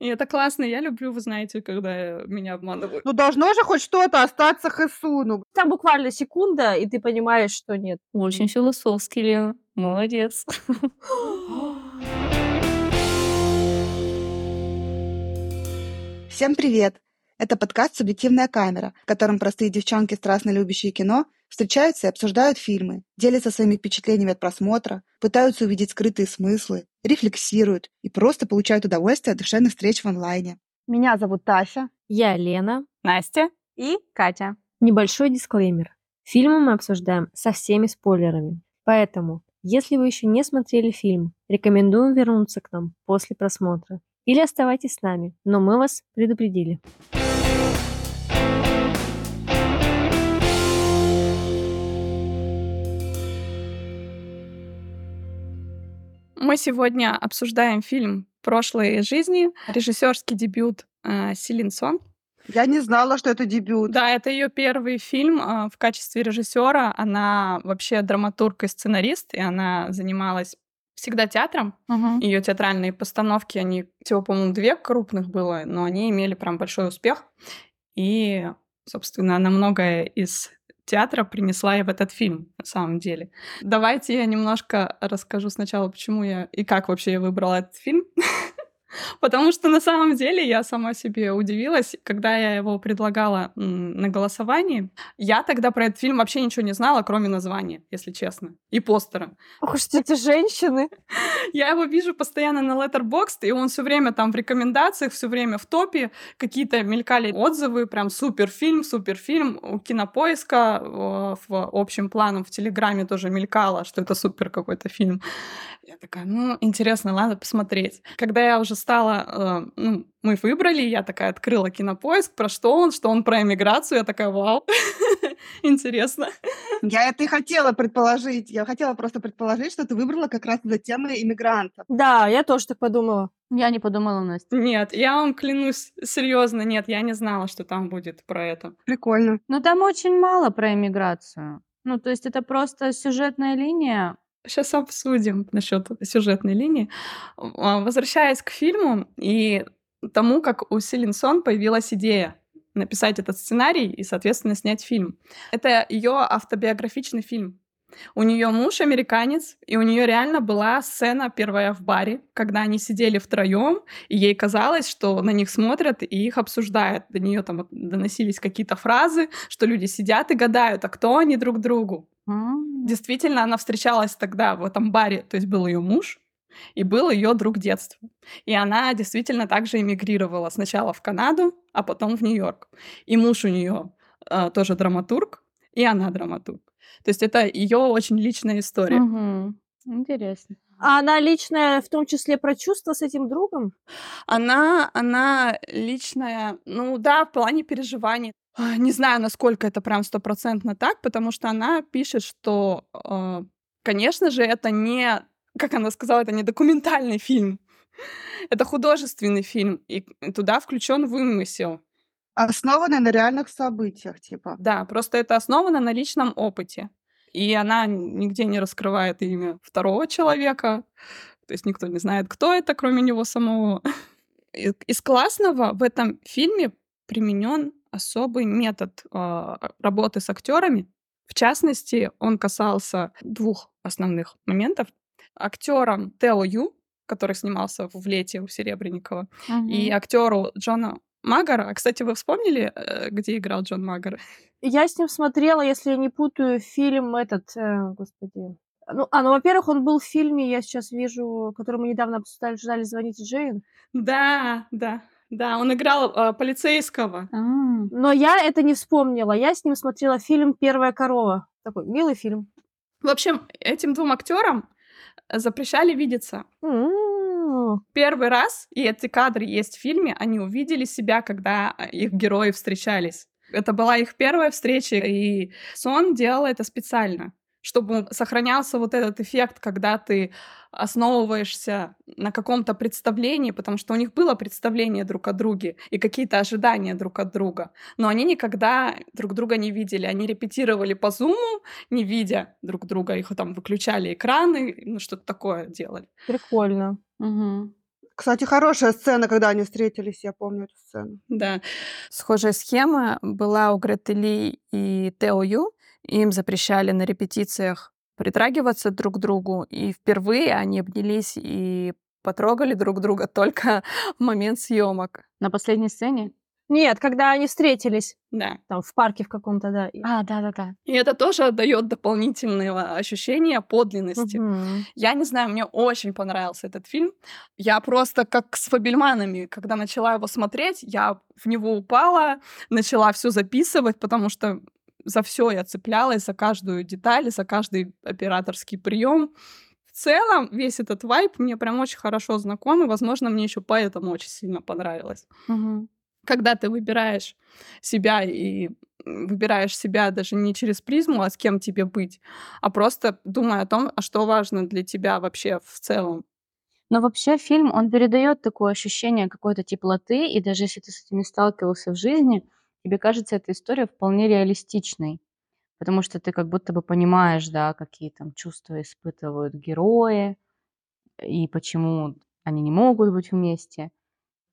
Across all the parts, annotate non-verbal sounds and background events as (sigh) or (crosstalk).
И это классно. Я люблю, вы знаете, когда меня обманывают. Ну, должно же хоть что-то остаться Хэсуну. Там буквально секунда, и ты понимаешь, что нет. Очень философский, Лена. Молодец. Всем привет! Это подкаст «Субъективная камера», в котором простые девчонки, страстно любящие кино, встречаются и обсуждают фильмы, делятся своими впечатлениями от просмотра, пытаются увидеть скрытые смыслы, рефлексируют и просто получают удовольствие от душевных встреч в онлайне. Меня зовут Тася. Я Лена. Настя. И Катя. Небольшой дисклеймер. Фильмы мы обсуждаем со всеми спойлерами. Поэтому, если вы еще не смотрели фильм, рекомендуем вернуться к нам после просмотра. Или оставайтесь с нами, но мы вас предупредили. Мы сегодня обсуждаем фильм «Прошлые жизни», режиссерский дебют э, Силин Сон. Я не знала, что это дебют. Да, это ее первый фильм э, в качестве режиссера. Она вообще драматург и сценарист, и она занималась всегда театром. Мгм. Ее театральные постановки, они всего, по-моему, две крупных было, но они имели прям большой успех. И, собственно, она многое из театра принесла и в этот фильм, на самом деле. Давайте я немножко расскажу сначала, почему я и как вообще я выбрала этот фильм. (laughs) (laughs) Потому что на самом деле я сама себе удивилась, когда я его предлагала на голосовании. Я тогда про этот фильм вообще ничего не знала, кроме названия, если честно, и постера. Ох уж эти женщины. (laughs) Я его вижу постоянно на Letterboxd, и он все время там в рекомендациях, все время в топе. Какие-то мелькали отзывы, прям супер фильм, супер фильм. У кинопоиска в общем планом в Телеграме тоже мелькало, что это супер какой-то фильм. Я такая, ну, интересно, ладно посмотреть. Когда я уже стала, э, ну, мы выбрали, я такая открыла кинопоиск, про что он, что он про эмиграцию, я такая, вау, (laughs) интересно. Я это и хотела предположить. Я хотела просто предположить, что ты выбрала как раз за темы иммигрантов. Да, я тоже так подумала. Я не подумала, Настя. Нет, я вам клянусь, серьезно, нет, я не знала, что там будет про это. Прикольно. Но там очень мало про иммиграцию. Ну, то есть это просто сюжетная линия. Сейчас обсудим насчет сюжетной линии. А, Возвращаясь к фильму и тому, как у Силин Сон появилась идея написать этот сценарий и, соответственно, снять фильм. Это ее автобиографичный фильм. У нее муж американец, и у нее реально была сцена первая в баре, когда они сидели втроем, и ей казалось, что на них смотрят и их обсуждают. До нее там доносились какие-то фразы, что люди сидят и гадают, а кто они друг другу. Действительно, она встречалась тогда в этом баре, то есть был ее муж и был ее друг детства. И она действительно также эмигрировала сначала в Канаду, а потом в Нью-Йорк. И муж у нее тоже драматург, и она драматург. То есть это ее очень личная история. Мгм. Интересно. А она личная, в том числе про чувства с этим другом? Она, она личная, ну да, в плане переживаний. А, Не знаю, насколько это прям стопроцентно так, потому что она пишет, что, э, конечно же, это не, как она сказала, это не документальный фильм. Это художественный фильм, и туда включен вымысел. Основанный на реальных событиях, типа. Да, просто это основано на личном опыте. И она нигде не раскрывает имя второго человека. То есть никто не знает, кто это, кроме него самого. Из классного в этом фильме применен особый метод а, работы с актерами. В частности, он касался двух основных моментов. Актером Тео Ю, который снимался в лете у Серебренникова, и Мгм. актеру Джона Магара. А, Кстати, вы вспомнили, э, где играл Джон Магар? Я с ним смотрела, если я не путаю, фильм этот, э, господи. Ну, а, ну, во-первых, он был в фильме, я сейчас вижу, который мы недавно обсуждали в журнале «Звоните Джейн». Да, да, да, он играл э, полицейского. А, Но я это не вспомнила. Я с ним смотрела фильм «Первая корова». Такой милый фильм. В общем, этим двум актерам запрещали видеться. М, Первый раз, и эти кадры есть в фильме, они увидели себя, когда их герои встречались. Это была их первая встреча, и Сон делал это специально, чтобы сохранялся вот этот эффект, когда ты основываешься на каком-то представлении, потому что у них было представление друг о друге и какие-то ожидания друг от друга, но они никогда друг друга не видели. Они репетировали по зуму, не видя друг друга, их там выключали экраны, ну что-то такое делали. Прикольно. мгм. Кстати, хорошая сцена, когда они встретились, я помню эту сцену. Да. Схожая схема была у Греты Ли и Тео Ю. Им запрещали на репетициях притрагиваться друг к другу, и впервые они обнялись и потрогали друг друга только (laughs) в момент съемок. На последней сцене? Нет, когда они встретились Да. там в парке в каком-то, да. А, да-да-да. И это тоже дает дополнительного ощущения подлинности. Мгм. Я не знаю, мне очень понравился этот фильм. Я просто как с Фабельманами, когда начала его смотреть, я в него упала, начала все записывать, потому что за все я цеплялась, за каждую деталь, за каждый операторский прием. В целом, весь этот вайп мне прям очень хорошо знаком, и, возможно, мне еще поэтому очень сильно понравилось. Мгм. Когда ты выбираешь себя и выбираешь себя даже не через призму, а с кем тебе быть, а просто думая о том, а что важно для тебя вообще в целом. Но вообще фильм, он передает такое ощущение какой-то теплоты, и даже если ты с этим не сталкивался в жизни, тебе кажется эта история вполне реалистичной. Потому что ты как будто бы понимаешь, да, какие там чувства испытывают герои, и почему они не могут быть вместе.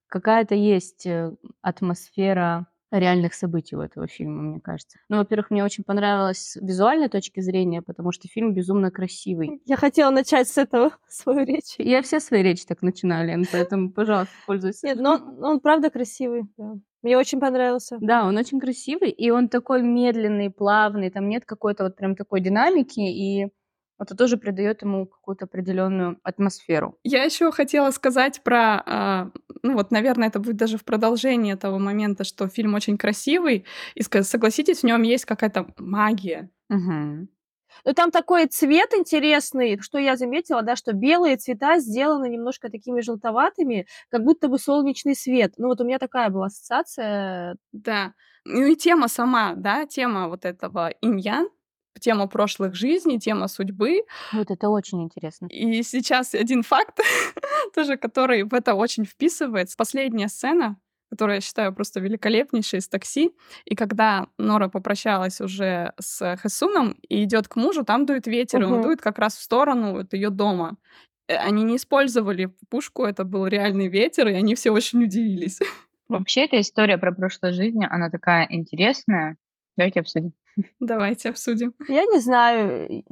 Какая-то есть э, атмосфера реальных событий у этого фильма, мне кажется. Ну, во-первых, мне очень понравилось с визуальной точки зрения, потому что фильм безумно красивый. Я хотела начать с этого (laughs) свою речь. Я все свои речи так начинаю, Лен, поэтому, пожалуйста, пользуйся. Нет, но он, он правда красивый. да. Мне очень понравился. Да, он очень красивый, и он такой медленный, плавный, там нет какой-то вот прям такой динамики, и это тоже придает ему какую-то определенную атмосферу. Я еще хотела сказать про, а, ну вот, наверное, это будет даже в продолжении того момента, что фильм очень красивый, и согласитесь, в нем есть какая-то магия. Мгм. Ну, там такой цвет интересный, что я заметила, да, что белые цвета сделаны немножко такими желтоватыми, как будто бы солнечный свет. Ну, вот у меня такая была ассоциация. Да. Ну и тема сама, да, тема вот этого иньян, тема прошлых жизней, тема судьбы. Вот это очень интересно. И сейчас один факт, (laughs) тоже который в это очень вписывается. Последняя сцена, которую я считаю просто великолепнейшей из такси. И когда Нора попрощалась уже с Хесуном и идет к мужу, там дует ветер, и он дует как раз в сторону вот ее дома. Э, Они не использовали пушку, это был реальный ветер, и они все очень удивились. Вообще, эта история про прошлую жизнь, она такая интересная. Давайте обсудим. Давайте обсудим. Я не знаю,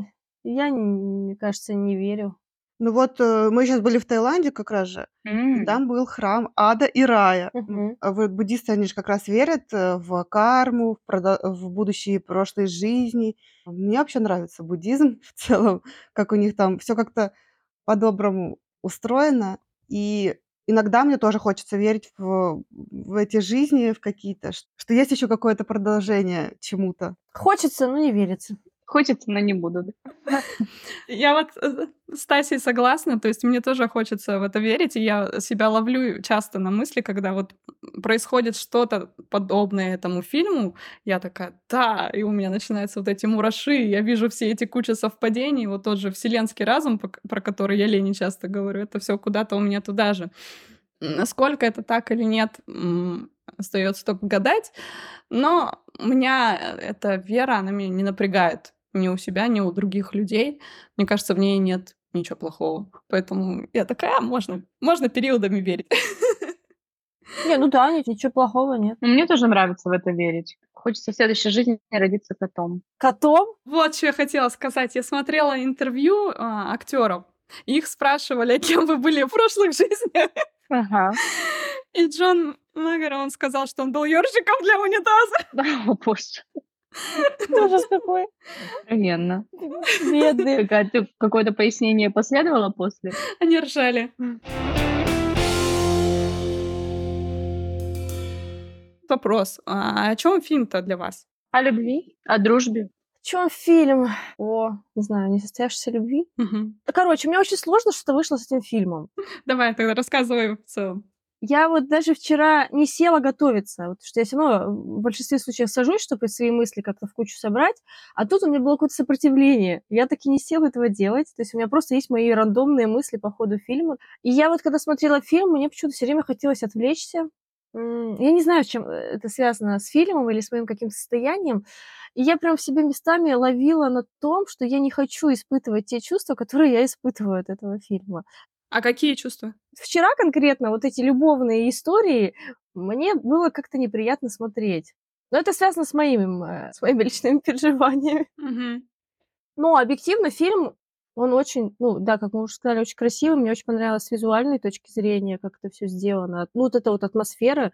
я, мне кажется, не верю. Ну вот э, мы сейчас были в Таиланде как раз же. и М, Там был храм ада и рая. М, Мгм. а Вот буддисты, они же как раз верят э, в карму, в, продо- в будущие прошлые жизни. Мне вообще нравится буддизм (laughs) в целом, как у них там все как-то по-доброму устроено. И иногда мне тоже хочется верить в, в эти жизни, в какие-то, ш- что есть еще какое-то продолжение чему-то. Хочется, но не верится. Хочется, но не буду. (laughs) Я вот э, с Тасей согласна, то есть мне тоже хочется в это верить, и я себя ловлю часто на мысли, когда вот происходит что-то подобное этому фильму, я такая, да, и у меня начинаются вот эти мураши, я вижу все эти кучи совпадений, вот тот же вселенский разум, про который я Лене часто говорю, это все куда-то у меня туда же. Насколько это так или нет, остается только гадать. Но у меня э, эта вера, она меня не напрягает ни у себя, ни у других людей. Мне кажется, в ней нет ничего плохого. Поэтому я такая, «А, можно, можно периодами верить. (laughs) Не, ну да, ни- ничего плохого нет. Но Мне тоже нравится в это верить. Хочется в следующей жизни родиться котом. Котом? Вот что я хотела сказать. Я смотрела интервью актеров. Их спрашивали, (laughs) кем вы были в прошлых жизнях. Ага. (laughs) И Джон Магер, он сказал, что он был ёршиком для унитаза. (laughs) О, боже. (laughs) Ужас какой. Откровенно. Бедный. Какая-то- Какое-то пояснение последовало после? Они ржали. Вопрос. А о чем фильм-то для вас? О любви, о дружбе. В чем фильм? О, не знаю, несостоявшейся любви. Мгм. Короче, мне очень сложно что-то вышло с этим фильмом. Давай тогда рассказывай в целом. Я вот даже вчера не села готовиться, вот, что я все равно в большинстве случаев сажусь, чтобы свои мысли как-то в кучу собрать, а тут у меня было какое-то сопротивление. Я таки не села этого делать, то есть у меня просто есть мои рандомные мысли по ходу фильма. И я вот когда смотрела фильм, мне почему-то все время хотелось отвлечься. М, Я не знаю, с чем э, это связано, с фильмом или с моим каким-то состоянием. И я прям в себе местами ловила на том, что я не хочу испытывать те чувства, которые я испытываю от этого фильма. А какие чувства? Вчера конкретно вот эти любовные истории мне было как-то неприятно смотреть. Но это связано с моими, э, с моими (laughs) личными переживаниями. Мгм. Но объективно фильм, он очень, ну да, как мы уже сказали, очень красивый. Мне очень понравилось с визуальной точки зрения, как это все сделано. Ну, вот эта вот атмосфера.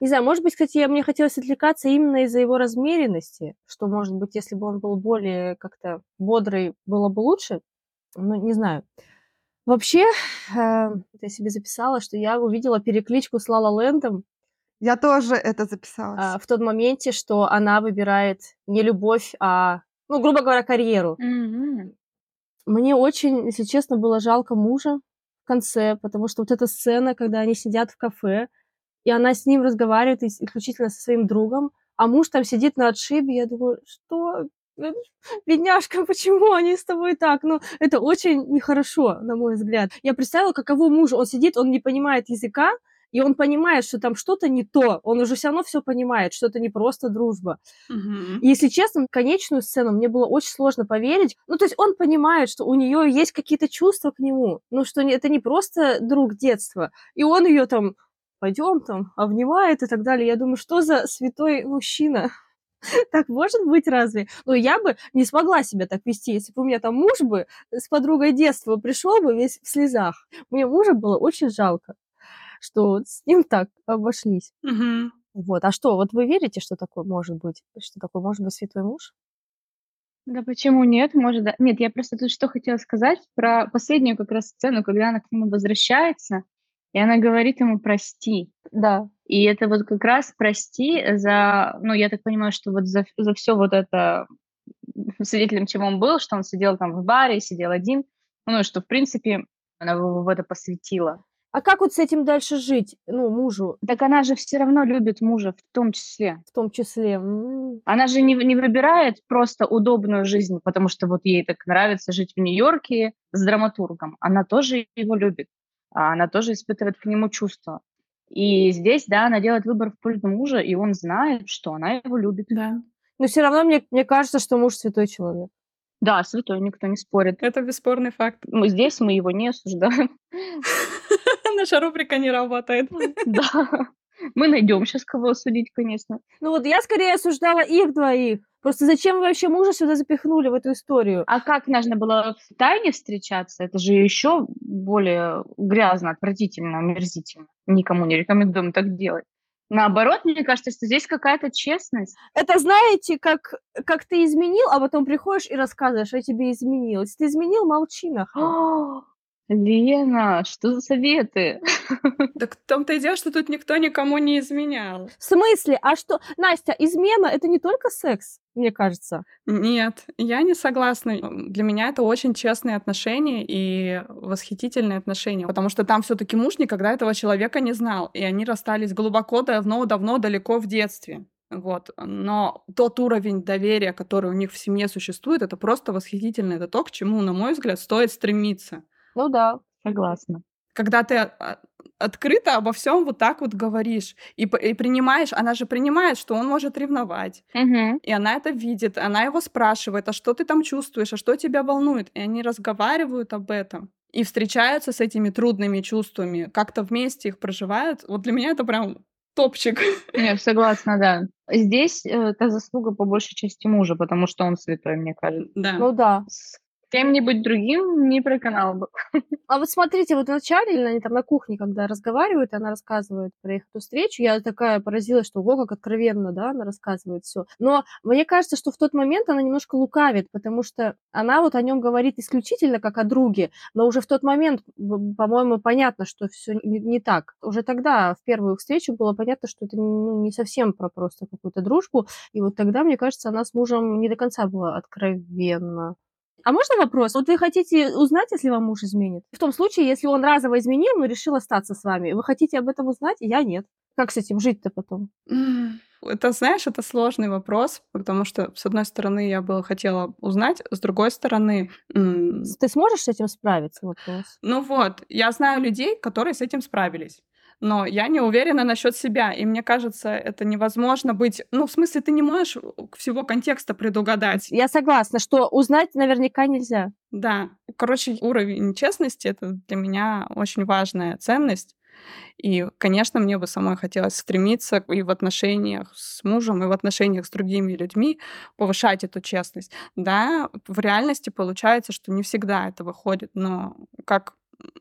Не знаю, может быть, кстати, мне хотелось отвлекаться именно из-за его размеренности, что, может быть, если бы он был более как-то бодрый, было бы лучше. Ну, не знаю. Вообще, э, я себе записала, что я увидела перекличку с Лала Лэндом Я тоже это а, записалась. в тот моменте, что она выбирает не любовь, а, ну, грубо говоря, карьеру. Мгм. Мне очень, если честно, было жалко мужа в конце, потому что вот эта сцена, когда они сидят в кафе, и она с ним разговаривает ис- исключительно со своим другом, а муж там сидит на отшибе, я думаю, что? Э, (laughs) Бедняжка, почему они с тобой так? Ну, это очень нехорошо, на мой взгляд. Я представила, каково мужу. Он сидит, он не понимает языка, и он понимает, что там что-то не то. Он уже все равно все понимает, что это не просто дружба. И, если честно, конечную сцену мне было очень сложно поверить. Ну, то есть он понимает, что у нее есть какие-то чувства к нему, ну, что это не просто друг детства. И он ее там, пойдем там, обнимает и так далее. Я думаю, что за святой мужчина? (laughs) Так может быть разве? Но я бы не смогла себя так вести, если бы у меня там муж бы с подругой детства пришел бы весь в слезах. Мне мужа было очень жалко, что с ним так обошлись. Мгм. Вот. А что, вот вы верите, что такое может быть? Что такое может быть святой муж? Да почему нет? Может, да. Нет, я просто тут что хотела сказать про последнюю как раз сцену, когда она к нему возвращается, и она говорит ему «прости». Да. И это вот как раз прости за, ну, я так понимаю, что вот за, за все вот это свидетелем чего он был, что он сидел там в баре, сидел один, ну, и что, в принципе, она его в это посвятила. А как вот с этим дальше жить? Ну, мужу Так она же все равно любит мужа в том числе. в том числе. Она же не, не выбирает просто удобную жизнь, потому что вот ей так нравится жить в Нью-Йорке с драматургом. Она тоже его любит, а она тоже испытывает к нему чувства. И здесь, да, она делает выбор в пользу мужа, и он знает, что она его любит. Да. Но все равно мне, мне кажется, что муж святой человек. Да, святой, никто не спорит. Это бесспорный факт. Мы здесь мы его не осуждаем. (laughs) (laughs) Наша рубрика не работает. Да. Мы найдем сейчас кого осудить, конечно. Ну вот я скорее осуждала их двоих. Просто зачем вы вообще мужа сюда запихнули в эту историю? А как нужно было в тайне встречаться? Это же еще более грязно, отвратительно, омерзительно. Никому не рекомендуем так делать. Наоборот, мне кажется, что здесь какая-то честность. Это знаете, как, как ты изменил, а потом приходишь и рассказываешь, а я тебе изменил. Если ты изменил, молчи нахуй. (gasps) (laughs) Лена, что за советы? (laughs) Так в том-то и дело, что тут никто никому не изменял. В смысле? А что? Настя, измена это не только секс, мне кажется. Нет, я не согласна. Для меня это очень честные отношения и восхитительные отношения, потому что там все таки муж никогда этого человека не знал, и они расстались глубоко, давно-давно, далеко в детстве. Вот. Но тот уровень доверия, который у них в семье существует, это просто восхитительно. Это то, к чему, на мой взгляд, стоит стремиться. Ну да. Согласна. Когда ты а, открыто обо всем вот так вот говоришь и, и принимаешь, она же принимает, что он может ревновать, Мгм. и она это видит, она его спрашивает, а что ты там чувствуешь, а что тебя волнует, и они разговаривают об этом и встречаются с этими трудными чувствами, как-то вместе их проживают. Вот для меня это прям топчик. Я (laughs) согласна, да. Здесь э, это заслуга по большей части мужа, потому что он святой, мне кажется. Да. Ну да. Кем-нибудь другим не проканал бы. (laughs) А вот смотрите, вот вначале, они там на кухне, когда разговаривают, она рассказывает про их эту встречу, я такая поразилась, что ого, как откровенно, да, она рассказывает все. Но мне кажется, что в тот момент она немножко лукавит, потому что она вот о нем говорит исключительно как о друге, но уже в тот момент, по-моему, понятно, что все не, не так. Уже тогда, в первую встречу, было понятно, что это ну, не совсем про просто какую-то дружбу, и вот тогда, мне кажется, она с мужем не до конца была откровенна. А можно вопрос? Вот вы хотите узнать, если вам муж изменит? В том случае, если он разово изменил, но решил остаться с вами, вы хотите об этом узнать? Я нет. Как с этим жить-то потом? Это, знаешь, это сложный вопрос, потому что, с одной стороны, я бы хотела узнать, с другой стороны, Ты сможешь с этим справиться? Вопрос. ну вот, я знаю людей, которые с этим справились. Но я не уверена насчет себя. И мне кажется, это невозможно быть... Ну, в смысле, ты не можешь всего контекста предугадать. Я согласна, что узнать наверняка нельзя. Да. Короче, уровень честности — это для меня очень важная ценность. И, конечно, мне бы самой хотелось стремиться и в отношениях с мужем, и в отношениях с другими людьми повышать эту честность. Да, в реальности получается, что не всегда это выходит, но как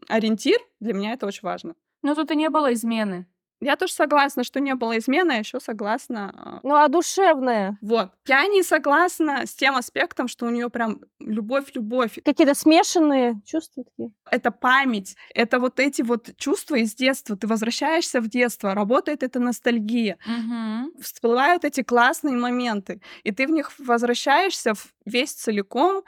ориентир для меня это очень важно. Но тут и не было измены. Я тоже согласна, что не было измены, а еще согласна. а, Ну, а душевная? Вот. Я не согласна с тем аспектом, что у нее прям любовь-любовь. Какие-то смешанные чувства такие? Это память, это вот эти вот чувства из детства. Ты возвращаешься в детство, работает эта ностальгия. Мгм. Всплывают эти классные моменты, и ты в них возвращаешься в- весь целиком,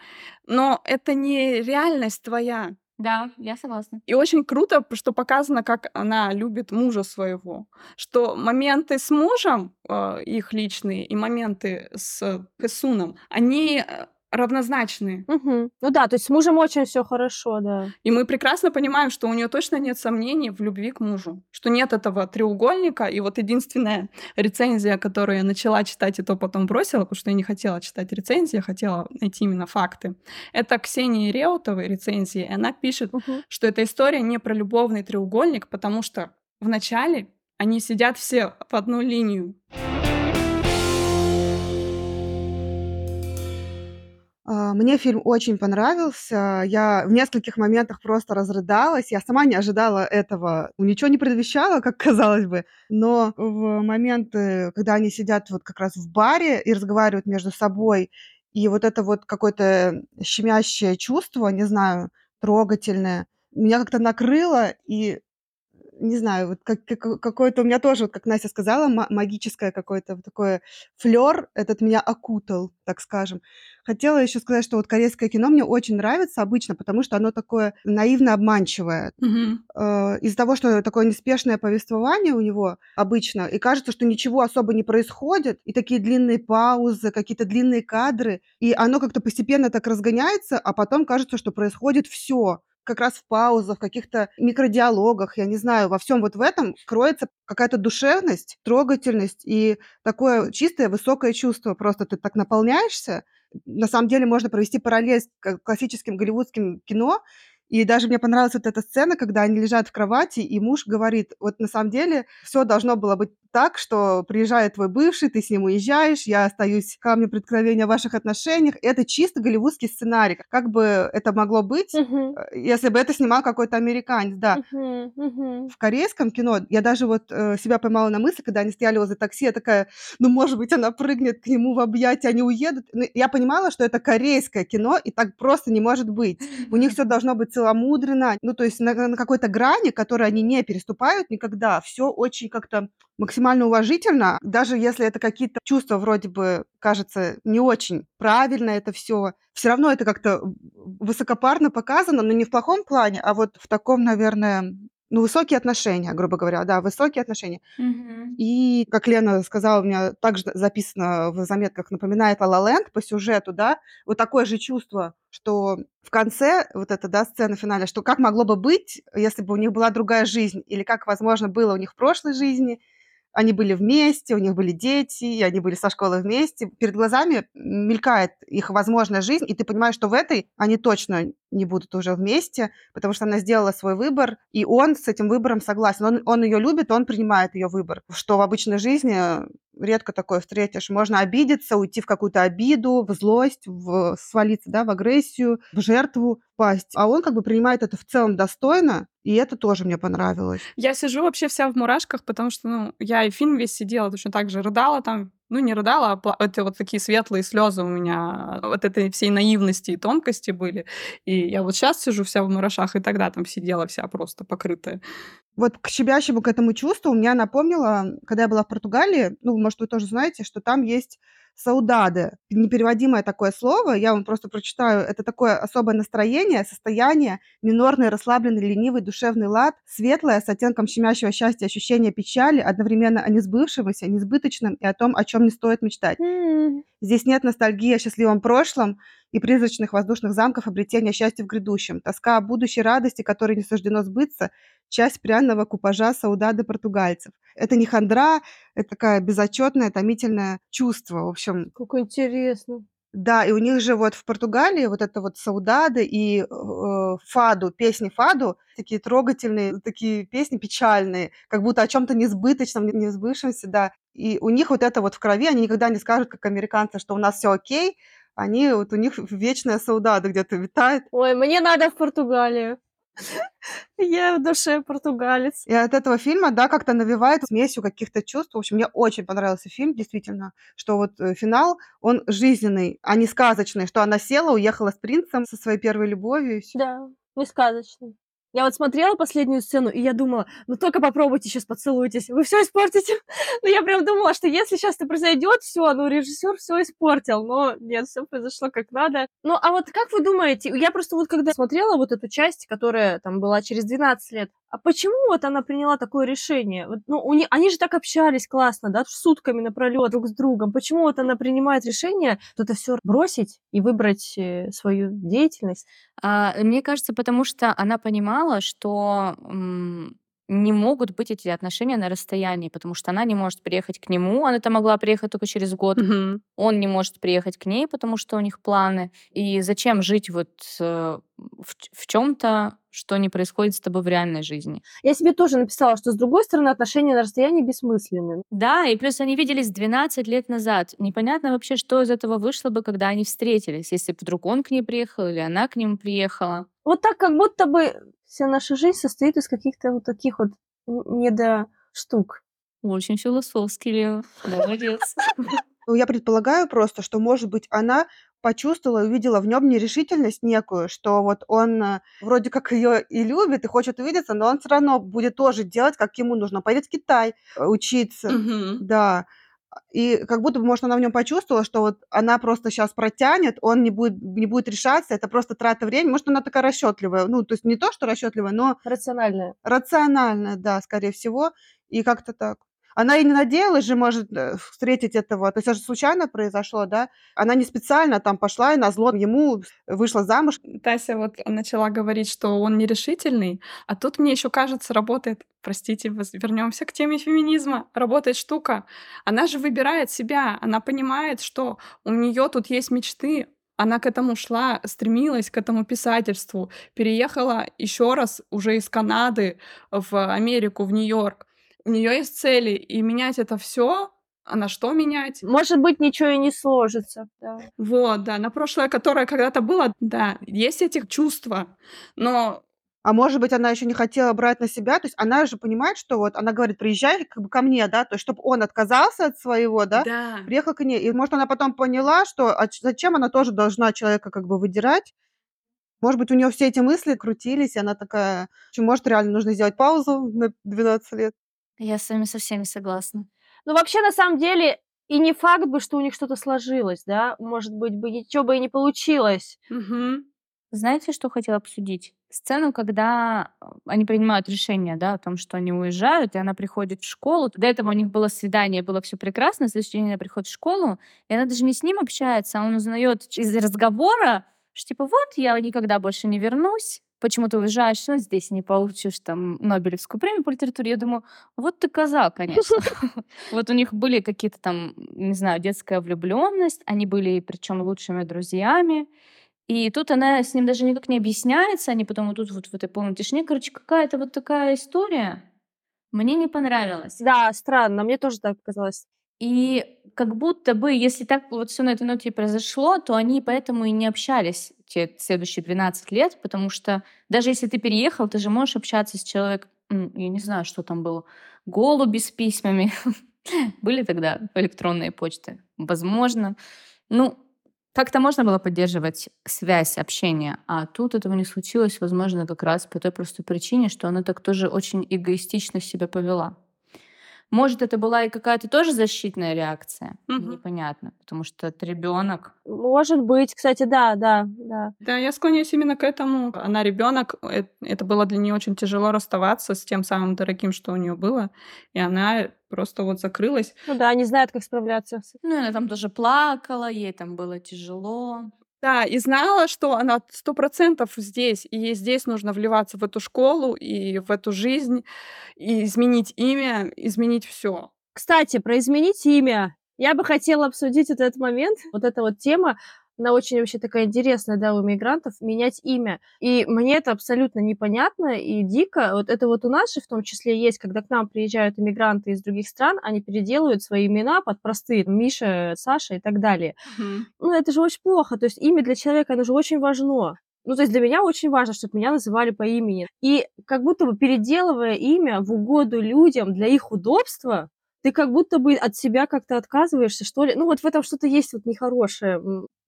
но это не реальность твоя. Да, я согласна. И очень круто, что показано, как она любит мужа своего. Что моменты с мужем, э, их личные, и моменты с Хэсуном, они э, равнозначные. Мгм. Ну да, то есть с мужем очень все хорошо, да. И мы прекрасно понимаем, что у нее точно нет сомнений в любви к мужу. Что нет этого треугольника. И вот единственная рецензия, которую я начала читать, и то потом бросила, потому что я не хотела читать рецензии, я хотела найти именно факты. Это Ксении Реутовой рецензии. И она пишет, Мгм. что эта история не про любовный треугольник, потому что вначале они сидят все в одну линию. А, Мне фильм очень понравился. Я в нескольких моментах просто разрыдалась. Я сама не ожидала этого. Ничего не предвещало, как (laughs) казалось бы. Но в моменты, когда они сидят вот как раз в баре и разговаривают между собой, и вот это вот какое-то щемящее чувство, не знаю, трогательное, меня как-то накрыло, и не знаю, вот как, как- какое-то у меня тоже, вот как Настя сказала, ма- магическое какое-то вот такое флер этот меня окутал, так скажем. Хотела еще сказать, что вот корейское кино мне очень нравится обычно, потому что оно такое наивно обманчивое. Э, Из-за того, что такое неспешное повествование у него обычно, и кажется, что ничего особо не происходит, и такие длинные паузы, какие-то длинные кадры, и оно как-то постепенно так разгоняется, а потом кажется, что происходит все как раз в паузах, в каких-то микродиалогах, я не знаю, во всем вот в этом кроется какая-то душевность, трогательность и такое чистое высокое чувство. Просто ты так наполняешься. На самом деле можно провести параллель с классическим голливудским кино, и даже мне понравилась вот эта сцена, когда они лежат в кровати, и муж говорит, вот на самом деле все должно было быть так, что приезжает твой бывший, ты с ним уезжаешь, я остаюсь камнем преткновения в ваших отношениях. Это чисто голливудский сценарий. Как бы это могло быть, э, если бы это снимал какой-то американец, да. Мгм. Мгм. В корейском кино я даже вот э, себя поймала на мысли, когда они стояли возле такси, я такая, ну, может быть, она прыгнет к нему в объятия, они уедут. Ну, я понимала, что это корейское кино, и так просто не может быть. У них все должно быть целомудренно, ну, то есть на, на какой-то грани, которую они не переступают никогда. Все очень как-то максимально уважительно, даже если это какие-то чувства вроде бы кажется не очень правильно это все, все равно это как-то высокопарно показано, но не в плохом плане, а вот в таком, наверное, ну, высокие отношения, грубо говоря, да, высокие отношения. Мгм. И, как Лена сказала, у меня также записано в заметках, напоминает «Ла Ла Ленд» по сюжету, да, вот такое же чувство, что в конце вот эта, да, сцена финале, что как могло бы быть, если бы у них была другая жизнь, или как, возможно, было у них в прошлой жизни, они были вместе, у них были дети, и они были со школы вместе. Перед глазами мелькает их возможная жизнь, и ты понимаешь, что в этой они точно не будут уже вместе, потому что она сделала свой выбор, и он с этим выбором согласен. Он, он ее любит, он принимает ее выбор. Что в обычной жизни редко такое встретишь. Можно обидеться, уйти в какую-то обиду, в злость, в, свалиться да, в агрессию, в жертву пасть. А он как бы принимает это в целом достойно, и это тоже мне понравилось. Я сижу вообще вся в мурашках, потому что, ну, я и фильм весь сидела, точно так же рыдала там. Ну, не рыдала, а это вот такие светлые слезы у меня вот этой всей наивности и тонкости были. И я вот сейчас сижу вся в мурашах, и тогда там сидела вся просто покрытая. Вот к щемящему к этому чувству меня напомнило, когда я была в Португалии, ну, может, вы тоже знаете, что там есть саудаде, непереводимое такое слово, я вам просто прочитаю, это такое особое настроение, состояние, минорный, расслабленный, ленивый, душевный лад, светлое, с оттенком щемящего счастья, ощущение печали, одновременно о несбывшемся, несбыточном и о том, о чем не стоит мечтать. М. Здесь нет ностальгии о счастливом прошлом и призрачных воздушных замков обретения счастья в грядущем. Тоска о будущей радости, которой не суждено сбыться, часть пряного купажа саудады португальцев. Это не хандра, это такая безотчетное, томительное чувство. В общем, Как интересно. да, и у них же вот в Португалии вот это вот саудады и э, фаду, песни фаду, такие трогательные, такие песни печальные, как будто о чем-то несбыточном, не сбывшемся, да. И у них вот это вот в крови, они никогда не скажут, как американцы, что у нас все окей, они вот у них вечная саудада где-то витает. Ой, мне надо в Португалию. Я в душе португалец. И от этого фильма, да, как-то навевает смесью каких-то чувств. В общем, мне очень понравился фильм, действительно, что вот э, финал, он жизненный, а не сказочный, что она села, уехала с принцем со своей первой любовью. Да, не сказочный. Я вот смотрела последнюю сцену, и я думала, ну только попробуйте сейчас поцелуйтесь, вы все испортите. (laughs) Ну я прям думала, что если сейчас это произойдет, все, ну режиссер все испортил, но нет, все произошло как надо. Ну а вот как вы думаете, я просто вот когда смотрела вот эту часть, которая там была через 12 лет, а почему вот она приняла такое решение? Вот, ну, у них, они же так общались классно, да, сутками напролет друг с другом. Почему вот она принимает решение вот это все бросить и выбрать э, свою деятельность? А, мне кажется, потому что она понимала, что м, не могут быть эти отношения на расстоянии, потому что она не может приехать к нему, она-то могла приехать только через год, Мгм. он не может приехать к ней, потому что у них планы. И зачем жить вот э, в, чем-то, что не происходит с тобой в реальной жизни? Я себе тоже написала, что с другой стороны отношения на расстоянии бессмысленны. Да, и плюс они виделись 12 лет назад. Непонятно вообще, что из этого вышло бы, когда они встретились, если бы вдруг он к ней приехал или она к нему приехала. Вот так, как будто бы вся наша жизнь состоит из каких-то вот таких вот недоштук. Очень философский, Лео. Молодец. Ну, я предполагаю просто, что, может быть, она почувствовала и увидела в нем нерешительность некую, что вот он э, вроде как ее и любит, и хочет увидеться, но он все равно будет тоже делать, как ему нужно. Поедет в Китай э, учиться. Да. И как будто бы, может, она в нем почувствовала, что вот она просто сейчас протянет, он не будет, не будет решаться, это просто трата времени. Может, она такая расчетливая. Ну, то есть не то, что расчетливая, но Рациональное. рациональная, да, скорее всего. И как-то так. Она и не надеялась же, может, э, встретить этого. То есть это же случайно произошло, да? Она не специально там пошла и назло ему вышла замуж. Тася вот начала говорить, что он нерешительный, а тут мне еще кажется, работает, простите, вернемся к теме феминизма, работает штука. Она же выбирает себя, она понимает, что у нее тут есть мечты, она к этому шла, стремилась к этому писательству, переехала еще раз уже из Канады в Америку, в Нью-Йорк. У нее есть цели, и менять это все, а на что менять? Может быть, ничего и не сложится. Да. Вот, да, на прошлое, которое когда-то было, да, есть эти чувства, но А может быть, она еще не хотела брать на себя, то есть она же понимает, что вот она говорит, приезжай как бы ко мне, да, то есть чтобы он отказался от своего, да, да, приехал к ней. И может она потом поняла, что а зачем она тоже должна человека как бы выдирать. Может быть, у нее все эти мысли крутились, и она такая, что может реально нужно сделать паузу на 12 лет. Я с вами со всеми согласна. Ну, вообще, на самом деле, и не факт бы, что у них что-то сложилось, да? Может быть, бы ничего бы и не получилось. Мгм. Знаете, что хотела обсудить? Сцену, когда э, они принимают решение, да, о том, что они уезжают, и она приходит в школу. До этого у них было свидание, было все прекрасно. Следующий день она приходит в школу, и она даже не с ним общается, а он узнает из разговора, что типа вот, я никогда больше не вернусь, почему ты уезжаешь, ну, здесь не получишь там Нобелевскую премию по литературе. Я думаю, вот ты коза, конечно. (laughs) (laughs) Вот у них были какие-то там, не знаю, детская влюбленность, они были причем лучшими друзьями. И тут она с ним даже никак не объясняется, они потом идут вот в этой полной тишине. Короче, какая-то вот такая история. Мне не понравилась. Да, странно, мне тоже так показалось. И как будто бы, если так вот все на этой ноте произошло, то они поэтому и не общались те следующие 12 лет, потому что даже если ты переехал, ты же можешь общаться с человеком, я не знаю, что там было, голуби с письмами. (laughs) Были тогда электронные почты? Возможно. Ну, как-то можно было поддерживать связь, общение, а тут этого не случилось, возможно, как раз по той простой причине, что она так тоже очень эгоистично себя повела. Может, это была и какая-то тоже защитная реакция? Мгм. Непонятно, потому что это ребенок. Может быть, кстати, да, да, да. Да, я склоняюсь именно к этому. Она ребенок, э, это было для нее очень тяжело расставаться с тем самым дорогим, что у нее было, и она просто вот закрылась. Ну да, не знает, как справляться. Ну, и она там тоже плакала, ей там было тяжело. Да, и знала, что она сто процентов здесь, и здесь нужно вливаться в эту школу и в эту жизнь, и изменить имя, изменить все. Кстати, про изменить имя. Я бы хотела обсудить вот этот момент, вот эта вот тема. Она очень вообще такая интересная, да, у мигрантов, менять имя. И мне это абсолютно непонятно и дико. Вот это вот у нас же в том числе есть, когда к нам приезжают иммигранты из других стран, они переделывают свои имена под простые, Миша, Саша и так далее. Ну, это же очень плохо. То есть имя для человека, оно же очень важно. Ну, то есть для меня очень важно, чтобы меня называли по имени. И как будто бы переделывая имя в угоду людям для их удобства, ты как будто бы от себя как-то отказываешься, что ли. Ну, вот в этом что-то есть вот нехорошее.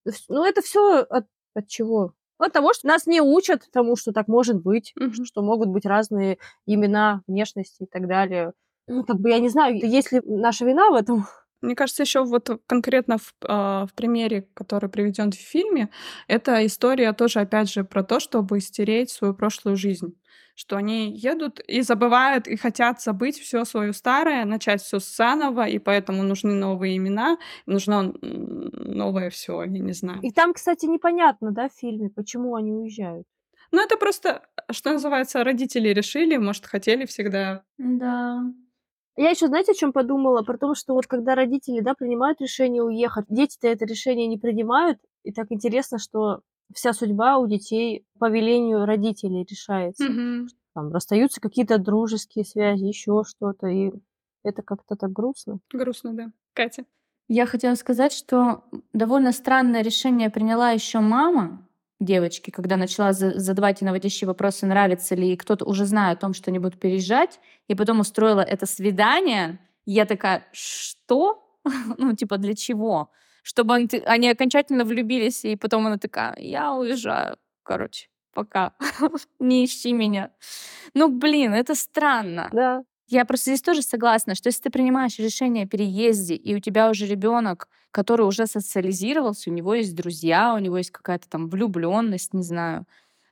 Вс- Ну, это все от, от чего? От того, что нас не учат тому, что так может быть, Мгм. что могут быть разные имена, внешности и так далее. Ну, как бы я не знаю, есть ли наша вина в этом. Мне кажется, еще вот конкретно в, а, в примере, который приведен в фильме, это история тоже, опять же, про то, чтобы стереть свою прошлую жизнь. Что они едут и забывают, и хотят забыть все свое старое, начать все заново, и поэтому нужны новые имена, нужно новое все, я не знаю. И там, кстати, непонятно, да, в фильме, почему они уезжают. Ну, это просто, что называется, родители решили, может, хотели всегда. Да. Я еще, знаете, о чем подумала? Про то, что вот когда родители, да, принимают решение уехать, дети-то это решение не принимают, и так интересно, что вся судьба у детей по велению родителей решается. Мгм. Там расстаются какие-то дружеские связи, еще что-то, и это как-то так грустно. Грустно, да. Катя. Я хотела сказать, что довольно странное решение приняла еще мама девочки, когда начала за- задавать наводящие вопросы, нравится ли кто-то, уже зная о том, что они будут переезжать, и потом устроила это свидание. Я такая, что? (laughs) Ну, типа, для чего? Чтобы они окончательно влюбились, и потом она такая, я уезжаю, короче, пока, (laughs) не ищи меня. Ну, блин, это странно. Да. Я просто здесь тоже согласна, что если ты принимаешь решение о переезде, и у тебя уже ребенок, который уже социализировался, у него есть друзья, у него есть какая-то там влюбленность, не знаю,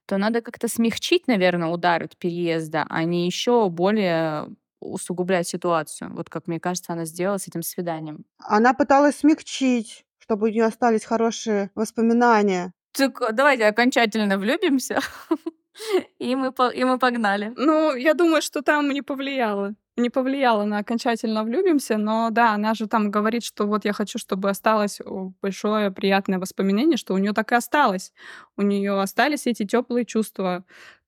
то надо как-то смягчить, наверное, удар от переезда, а не еще более усугублять ситуацию. Вот как мне кажется, она сделала с этим свиданием. Она пыталась смягчить, чтобы у нее остались хорошие воспоминания. Так э, давайте окончательно влюбимся, (laughs) (laughs) и мы, по- и мы погнали. Ну, я думаю, что там не повлияло. Не повлияло на окончательно влюбимся, но да, она же там говорит, что вот я хочу, чтобы осталось большое приятное воспоминание, что у нее так и осталось. У нее остались эти теплые чувства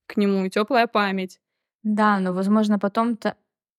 к нему, теплая память. Да, но, возможно, потом-то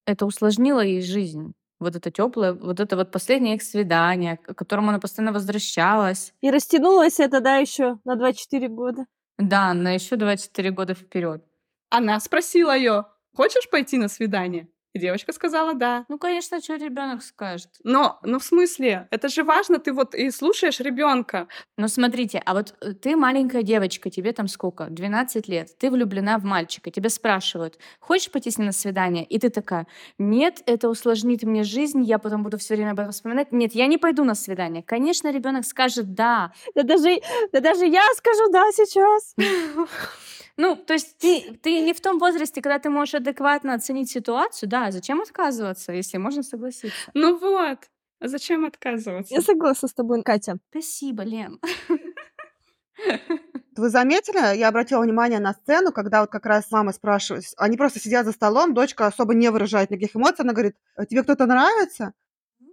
это усложнило ей жизнь. Вот это теплое, вот это вот последнее их свидание, к которому она постоянно возвращалась. И растянулось это, да, еще на 24 года. Да, на еще 24 года вперед. Она спросила ее, хочешь пойти на свидание? И девочка сказала да. Ну, конечно, что ребенок скажет. Но, ну в смысле, это же важно, ты вот и слушаешь ребенка. Но смотрите, а вот э, ты маленькая девочка, тебе там сколько? 12 лет. Ты влюблена в мальчика, тебя спрашивают, хочешь пойти с ним на свидание? И ты такая, нет, это усложнит мне жизнь, я потом буду все время об этом вспоминать. Нет, я не пойду на свидание. Конечно, ребенок скажет да. Да даже, да даже я скажу да сейчас. (laughs) Ну, то есть ты, ты не в том возрасте, когда ты можешь адекватно оценить ситуацию, да, зачем отказываться, если можно согласиться? Ну вот, а зачем отказываться? Я согласна с тобой, Катя. Спасибо, Лен. (laughs) Вы заметили, я обратила внимание на сцену, когда вот как раз мама спрашивает, они просто сидят за столом, дочка особо не выражает никаких эмоций, она говорит, «А тебе кто-то нравится?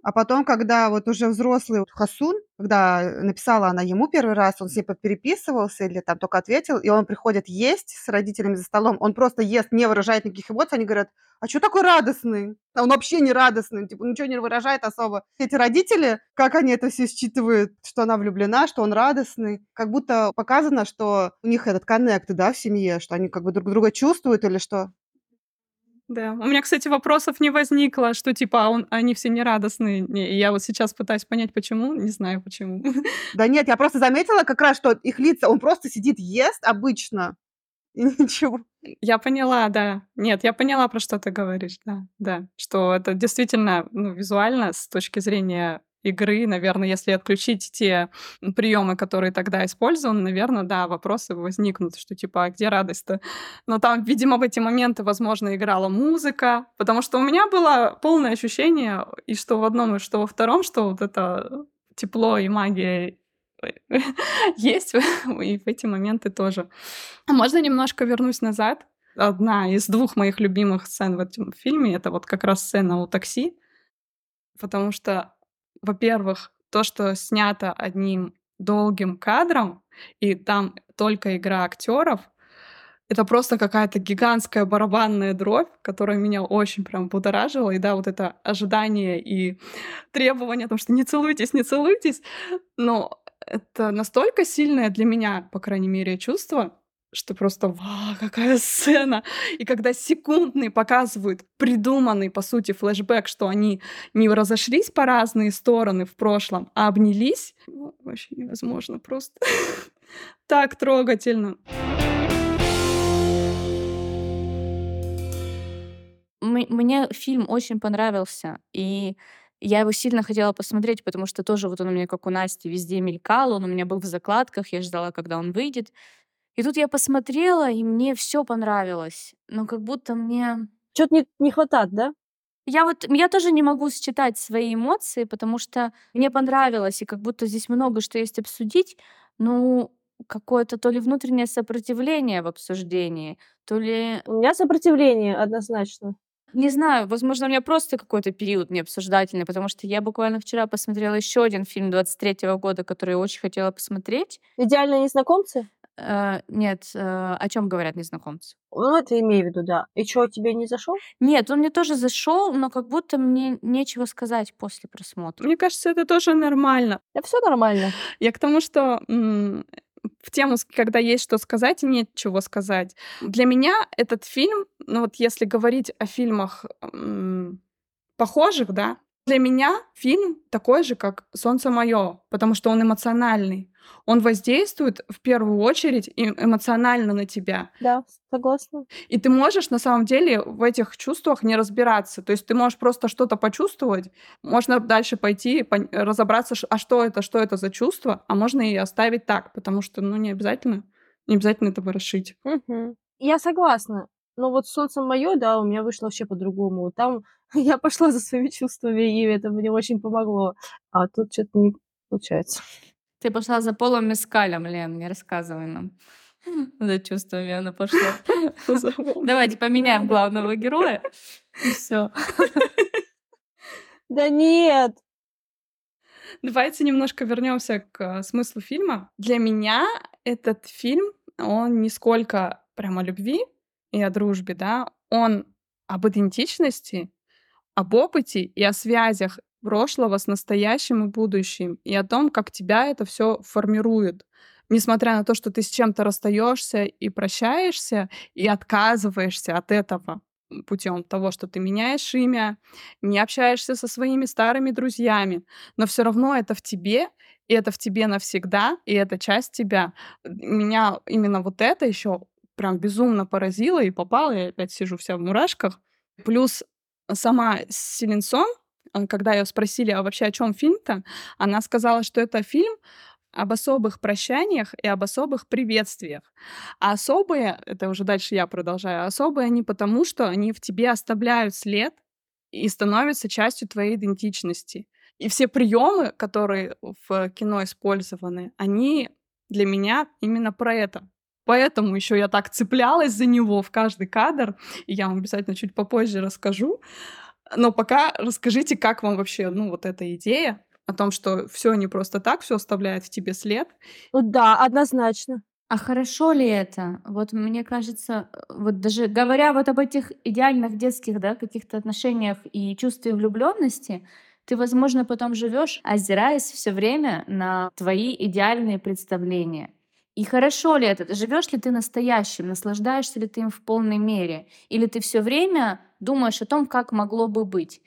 А потом, когда вот уже взрослый Хасун, когда написала она ему первый раз, он с ней переписывался или там только ответил, и он приходит есть с родителями за столом, он просто ест, не выражает никаких эмоций, они говорят, а что такой радостный? А он вообще не радостный, типа ничего не выражает особо. Эти родители, как они это все считывают, что она влюблена, что он радостный, как будто показано, что у них этот коннект, да, в семье, что они как бы друг друга чувствуют или что. Да. У меня, кстати, вопросов не возникло, что типа а он, они все нерадостные. Не, я вот сейчас пытаюсь понять, почему. Не знаю, почему. (laughs) Да нет, я просто заметила как раз, что их лица, он просто сидит, ест обычно, и ничего. Я поняла, да. Нет, я поняла, про что ты говоришь, да, да. Что это действительно, ну, визуально с точки зрения игры, наверное, если отключить те приемы, которые тогда использованы, наверное, да, вопросы возникнут, что типа, а где радость-то? Но там, видимо, в эти моменты, возможно, играла музыка, потому что у меня было полное ощущение, и что в одном, и что во втором, что вот это тепло и магия (laughs) есть, и в эти моменты тоже. А можно немножко вернусь назад? Одна из двух моих любимых сцен в этом фильме — это вот как раз сцена у такси, потому что во-первых, то, что снято одним долгим кадром, и там только игра актеров, это просто какая-то гигантская барабанная дробь, которая меня очень прям будоражила. И да, вот это ожидание и требование о том, что не целуйтесь, не целуйтесь. Но это настолько сильное для меня, по крайней мере, чувство, что просто вау, какая сцена. И когда секундный показывают придуманный, по сути, флешбэк, что они не разошлись по разные стороны в прошлом, а обнялись, ну, вообще невозможно просто. (laughs) Так трогательно. Мне фильм очень понравился, и я его сильно хотела посмотреть, потому что тоже вот он у меня, как у Насти, везде мелькал, он у меня был в закладках, я ждала, когда он выйдет. И тут я посмотрела, и мне все понравилось. Но как будто мне... Чё-то не, не хватает, да? Я вот, я тоже не могу считать свои эмоции, потому что мне понравилось, и как будто здесь много что есть обсудить. Ну, какое-то то ли внутреннее сопротивление в обсуждении, то ли... У меня сопротивление однозначно. Не знаю, возможно, у меня просто какой-то период необсуждательный, потому что я буквально вчера посмотрела еще один фильм 23-го года, который я очень хотела посмотреть. «Идеальные незнакомцы»? Э, нет, э, о чем говорят незнакомцы? Ну, это имею в виду, да. И что, тебе не зашел? Нет, он мне тоже зашел, но как будто мне нечего сказать после просмотра. Мне кажется, это тоже нормально. Да все нормально. Я к тому, что в тему, когда есть что сказать и нет чего сказать. Для меня этот фильм, ну вот если говорить о фильмах похожих, да, для меня фильм такой же, как «Солнце мое», потому что он эмоциональный. Он воздействует в первую очередь эмоционально на тебя. Да, согласна. И ты можешь на самом деле в этих чувствах не разбираться. То есть ты можешь просто что-то почувствовать, можно дальше пойти разобраться, а что это, что это за чувство, а можно и оставить так, потому что, ну, не обязательно, не обязательно это ворошить. Угу. Я согласна. Но вот «Солнце мое», да, у меня вышло вообще по-другому. Там я пошла за своими чувствами, и это мне очень помогло. А тут что-то не получается. Ты пошла за Полом Мескалем, Лен, не рассказывай нам. (laughs) За чувствами она пошла. (laughs) Давайте поменяем главного героя. И все. (laughs) Да нет! Давайте немножко вернемся к смыслу фильма. Для меня этот фильм, он не сколько прямо о любви и о дружбе, да, он об идентичности, об опыте и о связях прошлого с настоящим и будущим, и о том, как тебя это все формирует. Несмотря на то, что ты с чем-то расстаешься и прощаешься, и отказываешься от этого путем того, что ты меняешь имя, не общаешься со своими старыми друзьями, но все равно это в тебе, и это в тебе навсегда, и это часть тебя. Меня именно вот это еще прям безумно поразило и попало, я опять сижу вся в мурашках. Плюс сама Селенсон, когда ее спросили, а вообще о чем фильм-то, она сказала, что это фильм об особых прощаниях и об особых приветствиях. А особые, это уже дальше я продолжаю, особые они потому, что они в тебе оставляют след и становятся частью твоей идентичности. И все приемы, которые в кино использованы, они для меня именно про это. Поэтому еще я так цеплялась за него в каждый кадр, и я вам обязательно чуть попозже расскажу. Но пока расскажите, как вам вообще, ну, вот эта идея о том, что все не просто так, все оставляет в тебе след. Да, однозначно. А хорошо ли это? Вот мне кажется, вот даже говоря вот об этих идеальных детских, да, каких-то отношениях и чувстве влюбленности, ты, возможно, потом живешь, озираясь все время на твои идеальные представления. И хорошо ли это? Живешь ли ты настоящим? Наслаждаешься ли ты им в полной мере? Или ты все время думаешь о том, как могло бы быть?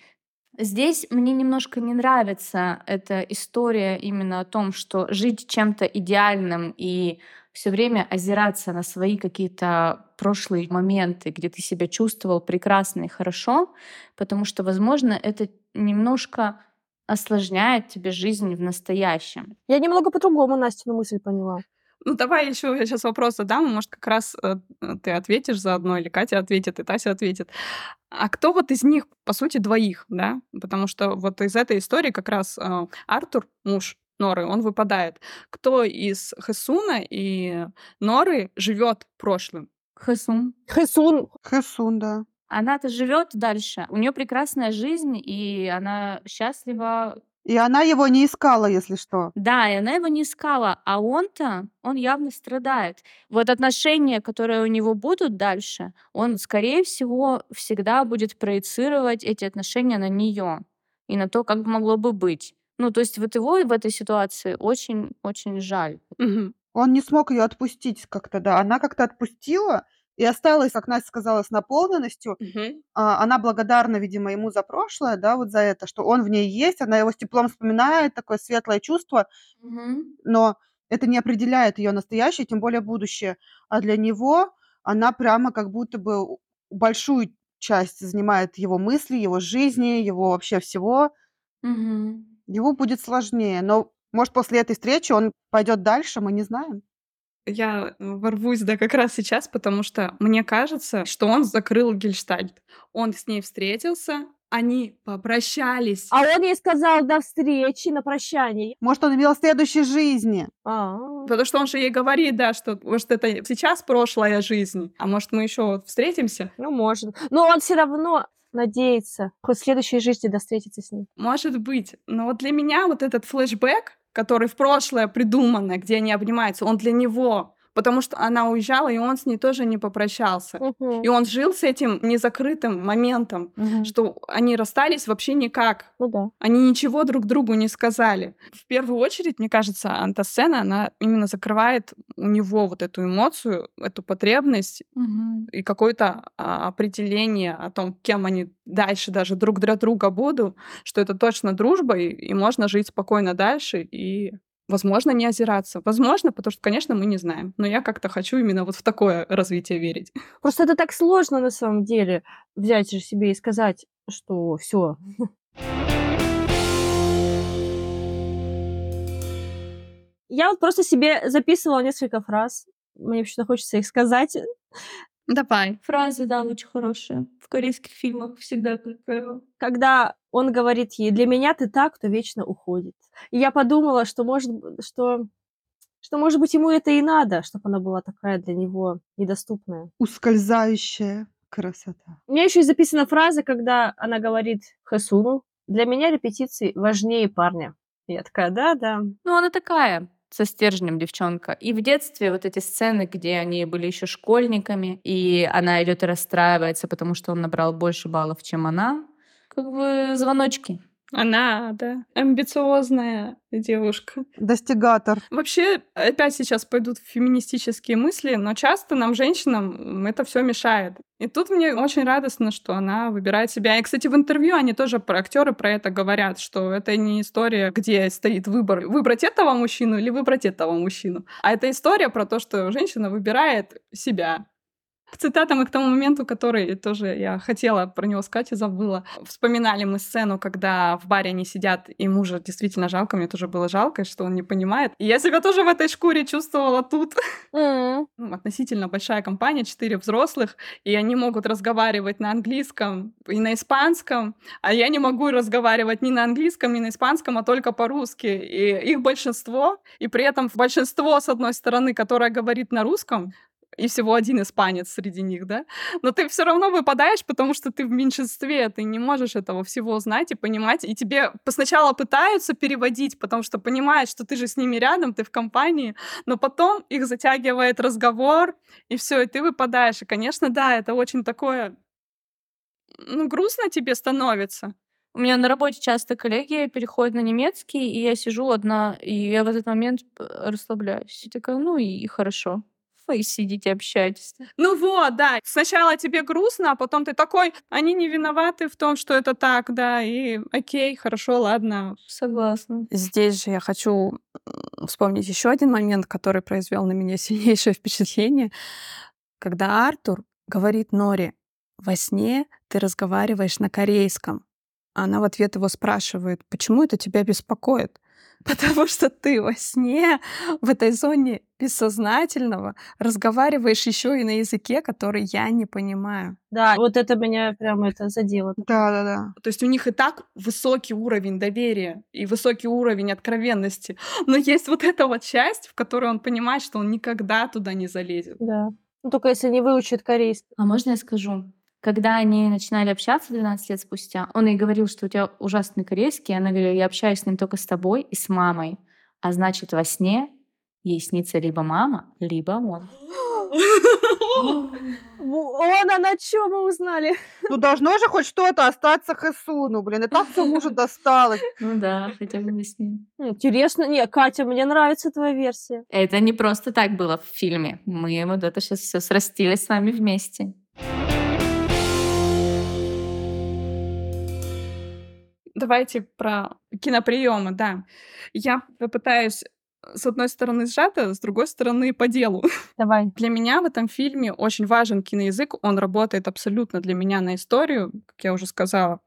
Здесь мне немножко не нравится эта история именно о том, что жить чем-то идеальным и все время озираться на свои какие-то прошлые моменты, где ты себя чувствовал прекрасно и хорошо, потому что, возможно, это немножко осложняет тебе жизнь в настоящем. Я немного по-другому Настину мысль поняла. Ну, давай еще я сейчас вопрос задам, может, как раз э, ты ответишь заодно, или Катя ответит, и Тася ответит. А кто вот из них, по сути, двоих, да? Потому что вот из этой истории как раз э, Артур, муж Норы, он выпадает. Кто из Хесуна и Норы живет прошлым? Хэсун. Хэсун. Хэсун, да. Она-то живет дальше. У нее прекрасная жизнь, и она счастлива. И она его не искала, если что. Да, и она его не искала, а он-то, он явно страдает. Вот отношения, которые у него будут дальше, он, скорее всего, всегда будет проецировать эти отношения на нее и на то, как могло бы быть. Ну, то есть вот его в этой ситуации очень-очень жаль. Он не смог ее отпустить как-то, да. Она как-то отпустила и осталась, как Настя сказала, с наполненностью. Мгм. А, Она благодарна, видимо, ему за прошлое, да, вот за это, что он в ней есть, она его с теплом вспоминает, такое светлое чувство, но это не определяет ее настоящее, тем более будущее. А для него она прямо как будто бы у- большую часть занимает его мысли, его жизни, его вообще всего. Мгм. Ему будет сложнее, но может после этой встречи он пойдет дальше, мы не знаем. Я ворвусь, да, как раз сейчас, потому что мне кажется, что он закрыл гельштальт. Он с ней встретился, они попрощались. А он ей сказал до встречи на прощание. Может, он имел в следующей жизни. А, Потому что он же ей говорит, да, что может это сейчас прошлая жизнь, а может мы еще встретимся. ну, может. Но он все равно надеется хоть в следующей жизни да встретиться с ней. Может быть. Но вот для меня вот этот флешбэк, который в прошлое придуманное, где они обнимаются, он для него. Потому что она уезжала, и он с ней тоже не попрощался. Мгм. И он жил с этим незакрытым моментом, что они расстались вообще никак. Ну да. Они ничего друг другу не сказали. В первую очередь, мне кажется, антосцена, она именно закрывает у него вот эту эмоцию, эту потребность Мгм. и какое-то а, определение о том, кем они дальше даже друг для друга будут, что это точно дружба, и, и можно жить спокойно дальше, и, возможно, не озираться. Возможно, потому что, конечно, мы не знаем. Но я как-то хочу именно вот в такое развитие верить. Просто это так сложно на самом деле взять же себе и сказать, что все. Я вот просто себе записывала несколько фраз. Мне почему-то хочется их сказать. Давай. Фразы, да, очень хорошие. В корейских фильмах всегда, как правило. Когда он говорит ей, для меня ты так, кто вечно уходит. И я подумала, что может, что, что может быть ему это и надо, чтобы она была такая для него недоступная. Ускользающая красота. У меня еще и записана фраза, когда она говорит Хасуну, для меня репетиции важнее парня. И я такая, да-да. Ну, она такая со стержнем девчонка. И в детстве вот эти сцены, где они были еще школьниками, и она идет и расстраивается, потому что он набрал больше баллов, чем она, как бы звоночки. Она, да, амбициозная девушка. Достигатор. Вообще, опять сейчас пойдут феминистические мысли, но часто нам, женщинам, это все мешает. И тут мне очень радостно, что она выбирает себя. И, кстати, в интервью они тоже про актеры про это говорят, что это не история, где стоит выбор выбрать этого мужчину или выбрать этого мужчину, а это история про то, что женщина выбирает себя. К цитатам и к тому моменту, который тоже я хотела про него сказать и забыла. Вспоминали мы сцену, когда в баре они сидят, и мужа действительно жалко, мне тоже было жалко, что он не понимает. И я себя тоже в этой шкуре чувствовала тут. (laughs) Ну, относительно большая компания, четыре взрослых, и они могут разговаривать на английском и на испанском, а я не могу разговаривать ни на английском, ни на испанском, а только по-русски. И их большинство, и при этом большинство, с одной стороны, которое говорит на русском, и всего один испанец среди них, да, но ты все равно выпадаешь, потому что ты в меньшинстве, ты не можешь этого всего знать и понимать, и тебе сначала пытаются переводить, потому что понимают, что ты же с ними рядом, ты в компании, но потом их затягивает разговор, и все, и ты выпадаешь. И, конечно, да, это очень такое, ну, грустно тебе становится. У меня на работе часто коллеги переходят на немецкий, и я сижу одна, и я в этот момент п- расслабляюсь. И такая, ну и хорошо. Вы сидите, общаетесь. Ну вот, да, сначала тебе грустно, а потом ты такой, они не виноваты в том, что это так, да, и окей, хорошо, ладно. Согласна. Здесь же я хочу вспомнить еще один момент, который произвел на меня (laughs) сильнейшее впечатление, когда Артур говорит Нори, во сне ты разговариваешь на корейском. Она в ответ его спрашивает, почему это тебя беспокоит? (laughs) Потому что ты во сне в этой зоне бессознательного разговариваешь еще и на языке, который я не понимаю. Да, вот это меня прям это задело. Да-да-да. То есть у них и так высокий уровень доверия и высокий уровень откровенности. (gasps) Но есть вот эта вот часть, в которой он понимает, что он никогда туда не залезет. Да. Ну, только если не выучит корейский. А можно я скажу? Когда они начинали общаться 12 лет спустя, он ей говорил, что у тебя ужасный корейский. Она говорила, я общаюсь с ним только с тобой и с мамой. А значит, во сне ей снится либо мама, либо он. Вон она, что мы узнали. Ну, должно же хоть что-то остаться Хэсуну, блин. И так все (laughs) мужу досталось. Ну да, хотя бы во сне. Интересно. Не, Катя, мне нравится твоя версия. Это не просто так было в фильме. Мы вот это сейчас все срастили с вами вместе. Давайте про киноприемы, да. Я попытаюсь с одной стороны сжато, с другой стороны по делу. (laughs) Давай. Для меня в этом фильме очень важен киноязык, он работает абсолютно для меня на историю, как я уже сказала.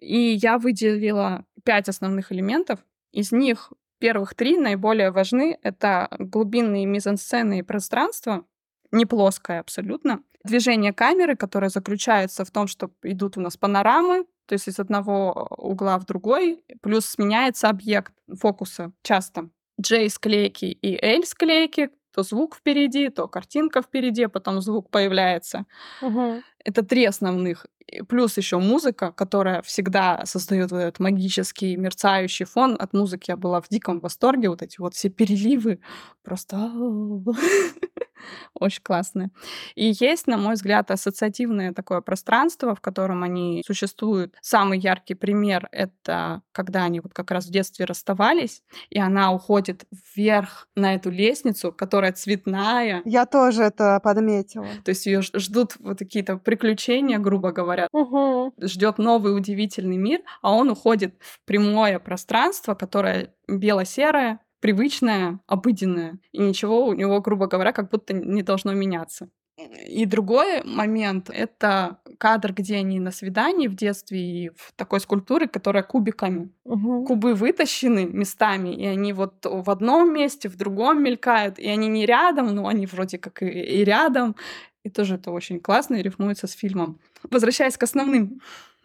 И я выделила пять основных элементов. Из них первых три наиболее важны. Это глубинные мизансцены и пространство, не плоское абсолютно. Движение камеры, которое заключается в том, что идут у нас панорамы, то есть из одного угла в другой, плюс сменяется объект фокуса часто. J склейки и L склейки, то звук впереди, то картинка впереди, потом звук появляется. Угу. Это три основных. Плюс еще музыка, которая всегда создает вот этот магический мерцающий фон. От музыки я была в диком восторге. Вот эти вот все переливы просто (laughs) очень классные. И есть, на мой взгляд, ассоциативное такое пространство, в котором они существуют. Самый яркий пример — это когда они вот как раз в детстве расставались, и она уходит вверх на эту лестницу, которая цветная. Я тоже это подметила. То есть ее ждут вот какие-то приключения, грубо говоря. Угу. Ждет новый удивительный мир, а он уходит в прямое пространство, которое бело-серое, привычное, обыденное. И ничего у него, грубо говоря, как будто не должно меняться. И другой момент — это кадр, где они на свидании в детстве и в такой скульптуре, которая кубиками. Угу. Кубы вытащены местами, и они вот в одном месте, в другом мелькают, и они не рядом, но они вроде как и, и рядом. И тоже это очень классно и рифмуется с фильмом. Возвращаясь к основным,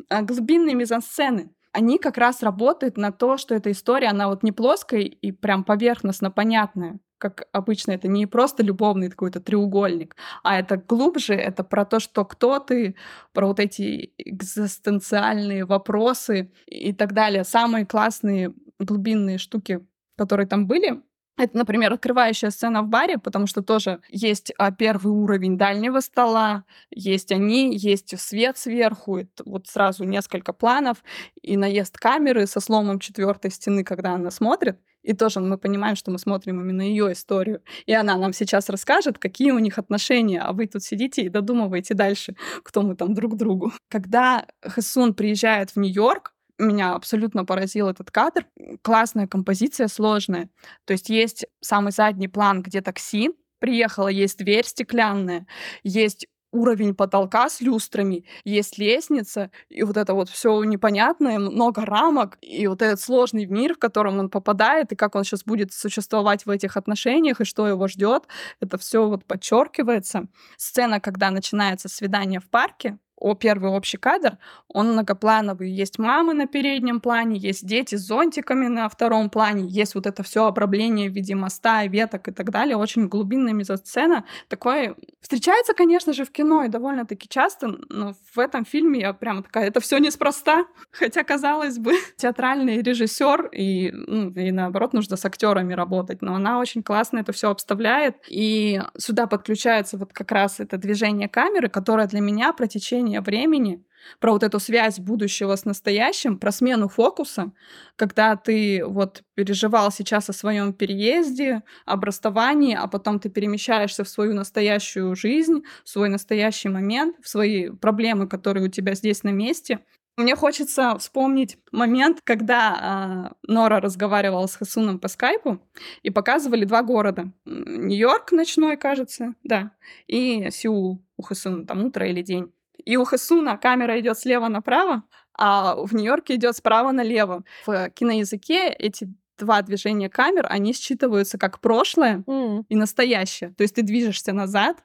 а, глубинные мизансцены. Они как раз работают на то, что эта история, она вот не плоская и прям поверхностно понятная, как обычно, это не просто любовный какой-то треугольник, а это глубже, это про то, что кто ты, про вот эти экзистенциальные вопросы и так далее. Самые классные глубинные штуки, которые там были, это, например, открывающая сцена в баре, потому что тоже есть а, первый уровень дальнего стола, есть они, есть свет сверху, вот сразу несколько планов, и наезд камеры со сломом четвертой стены, когда она смотрит, и тоже мы понимаем, что мы смотрим именно ее историю. И она нам сейчас расскажет, какие у них отношения, а вы тут сидите и додумываете дальше, кто мы там друг другу. Когда Хэсун приезжает в Нью-Йорк, меня абсолютно поразил этот кадр. Классная композиция, сложная. То есть есть самый задний план, где такси приехало, есть дверь стеклянная, есть уровень потолка с люстрами, есть лестница, и вот это вот все непонятное, много рамок, и вот этот сложный мир, в котором он попадает, и как он сейчас будет существовать в этих отношениях, и что его ждет, это все вот подчеркивается. Сцена, когда начинается свидание в парке, о первый общий кадр, он многоплановый. Есть мамы на переднем плане, есть дети с зонтиками на втором плане, есть вот это все обрабление в виде моста, веток и так далее. Очень глубинная мизосцена. Такое встречается, конечно же, в кино и довольно-таки часто, но в этом фильме я прямо такая, это все неспроста. Хотя, казалось бы, (laughs) театральный режиссер и, ну, и наоборот, нужно с актерами работать, но она очень классно это все обставляет. И сюда подключается вот как раз это движение камеры, которое для меня про течение времени, про вот эту связь будущего с настоящим, про смену фокуса, когда ты вот переживал сейчас о своем переезде, об расставании, а потом ты перемещаешься в свою настоящую жизнь, в свой настоящий момент, в свои проблемы, которые у тебя здесь на месте. Мне хочется вспомнить момент, когда а, Нора разговаривала с Хасуном по скайпу и показывали два города. Нью-Йорк ночной, кажется, да, и Сеул у Хасуна, там утро или день. И у Хасуна камера идет слева направо, а в Нью-Йорке идет справа налево. В киноязыке эти два движения камер, они считываются как прошлое М. и настоящее. То есть ты движешься назад,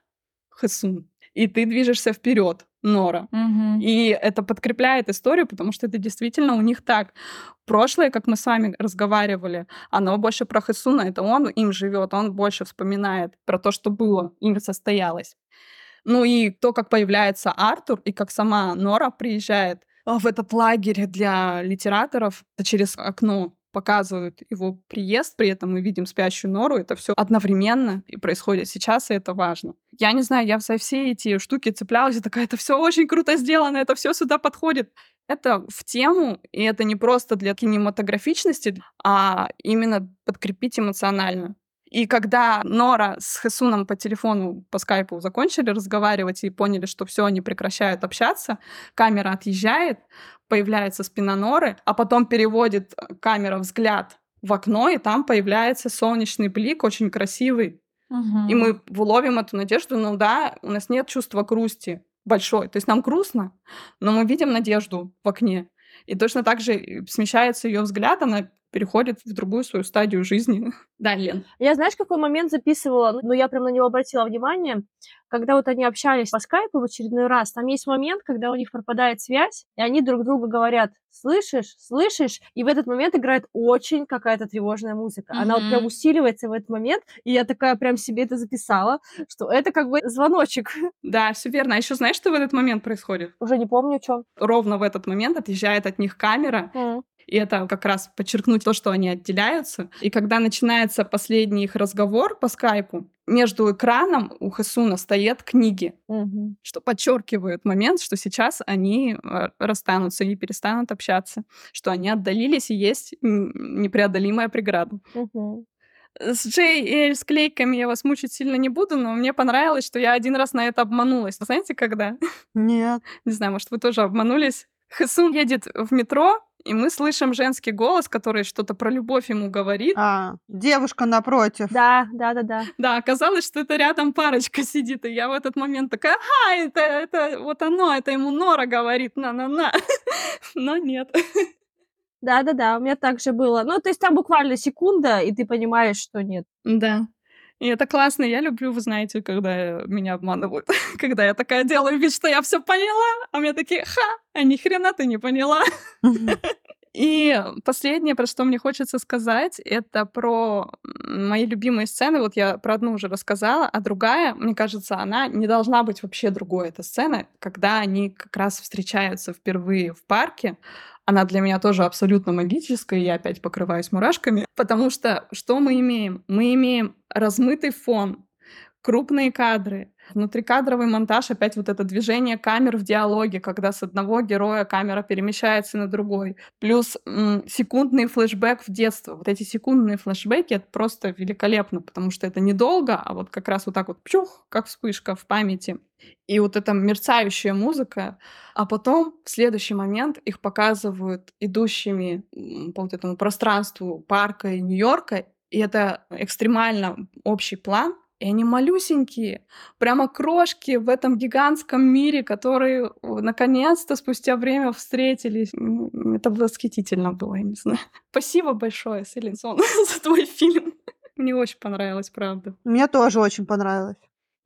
Хасун, и ты движешься вперед, Нора. Мгм. И это подкрепляет историю, потому что это действительно у них так. Прошлое, как мы с вами разговаривали, оно больше про Хасуна, это он им живет, он больше вспоминает про то, что было, им состоялось. Ну и то, как появляется Артур, и как сама Нора приезжает а, в этот лагерь для литераторов через окно показывают его приезд, при этом мы видим спящую Нору, это все одновременно и происходит сейчас, и это важно. Я не знаю, я за все эти штуки цеплялась, и такая, это все очень круто сделано, это все сюда подходит. Это в тему, и это не просто для кинематографичности, а именно подкрепить эмоционально. И когда Нора с Хесуном по телефону, по скайпу закончили разговаривать и поняли, что все, они прекращают общаться, камера отъезжает, появляется спина Норы, а потом переводит э, камера взгляд в окно, и там появляется солнечный блик, очень красивый. Мгм. И мы ловим эту надежду, ну да, у нас нет чувства грусти большой. То есть нам грустно, но мы видим надежду в окне. И точно так же и смещается ее взгляд, она переходит в другую свою стадию жизни. Да, Лен. Я знаешь, какой момент записывала, ну, я прям на него обратила внимание, когда вот они общались по скайпу в очередной раз, там есть момент, когда у них пропадает связь, и они друг другу говорят, слышишь, слышишь, и в этот момент играет очень какая-то тревожная музыка. Она вот прям усиливается в этот момент, и я такая прям себе это записала, что это как бы звоночек. Да, все верно. А еще знаешь, что в этот момент происходит? Уже не помню, чем. Ровно в этот момент отъезжает от них камера, и это как раз подчеркнуть то, что они отделяются. И когда начинается последний их разговор по скайпу, между экраном у Хасуна стоят книги, Мгм. что подчеркивает момент, что сейчас они э, расстанутся и перестанут общаться, что они отдалились и есть непреодолимая преграда. Мгм. С Джей и Эль с клейками я вас мучить сильно не буду, но мне понравилось, что я один раз на это обманулась. Знаете, когда? Нет. (laughs) Не знаю, может, вы тоже обманулись. Хэсун едет в метро, и мы слышим женский голос, который что-то про любовь ему говорит. А, девушка напротив. Да, да, да, да. Да, оказалось, что это рядом парочка (laughs) сидит, и я в этот момент такая, ага, это, это вот оно, это ему Нора говорит, на-на-на. (laughs) Но нет. Да, да, да, у меня так же было. Ну, то есть там буквально секунда, и ты понимаешь, что нет. Да. И это классно. Я люблю, вы знаете, когда меня обманывают. (laughs) когда я такая делаю вид, что я все поняла, а мне такие, ха, а ни хрена ты не поняла. (laughs) И последнее, про что мне хочется сказать, это про мои любимые сцены. Вот я про одну уже рассказала, а другая, мне кажется, она не должна быть вообще другой. Эта сцена, когда они как раз встречаются впервые в парке. Она для меня тоже абсолютно магическая, и я опять покрываюсь мурашками. Потому что что мы имеем? Мы имеем размытый фон, крупные кадры, внутрикадровый монтаж, опять вот это движение камер в диалоге, когда с одного героя камера перемещается на другой. Плюс м, секундный флешбэк в детство. Вот эти секундные флешбеки — это просто великолепно, потому что это недолго, а вот как раз вот так вот пчух, как вспышка в памяти. И вот эта мерцающая музыка, а потом в следующий момент их показывают идущими по вот этому пространству парка Нью-Йорка, и это экстремально общий план, и они малюсенькие, прямо крошки в этом гигантском мире, которые наконец-то спустя время встретились. Это восхитительно было, я не знаю. (laughs) Спасибо большое, Селинсон, (laughs) за твой фильм. (laughs) Мне очень понравилось, правда. Мне тоже очень понравилось.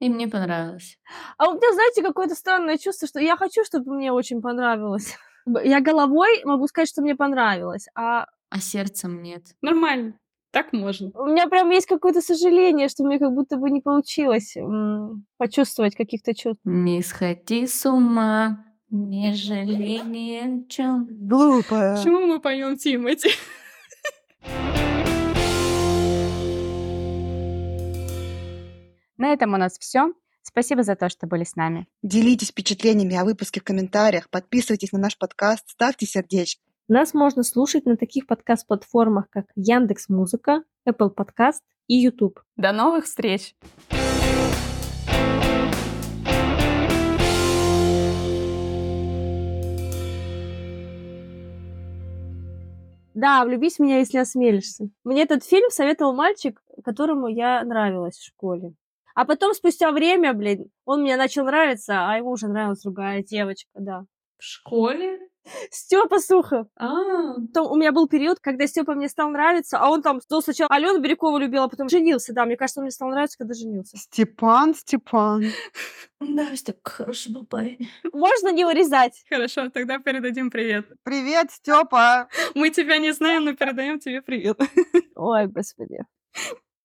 И мне понравилось. А у меня, знаете, какое-то странное чувство, что я хочу, чтобы мне очень понравилось. Я головой могу сказать, что мне понравилось, а А сердцем нет. Нормально, так можно. у меня прям есть какое-то сожаление, что мне как будто бы не получилось м, почувствовать каких-то чувств. Не сходи с ума, не жалей ни о чем. Глупая. Почему мы поем Тимати? На этом у нас все. Спасибо за то, что были с нами. Делитесь впечатлениями о выпуске в комментариях, подписывайтесь на наш подкаст, ставьте сердечки. Нас можно слушать на таких подкаст-платформах, как Яндекс Музыка, Apple Podcast и YouTube. До новых встреч! Да, влюбись в меня, если осмелишься. Мне этот фильм советовал мальчик, которому я нравилась в школе. А потом, спустя время, блин, он мне начал нравиться, а ему уже нравилась другая девочка, да. В школе? (laughs) Степа Сухов. А, Потом у меня был период, когда Степа мне стал нравиться, а он там ну, сначала Алену Бирюкову любил, а потом женился, да. Мне кажется, он мне стал нравиться, когда женился. Степан, Степан. (laughs) да, Степ хороший был парень. (laughs) Можно не вырезать. Хорошо, тогда передадим привет. Привет, Степа. Мы тебя не знаем, но передаем тебе привет. Ой, господи.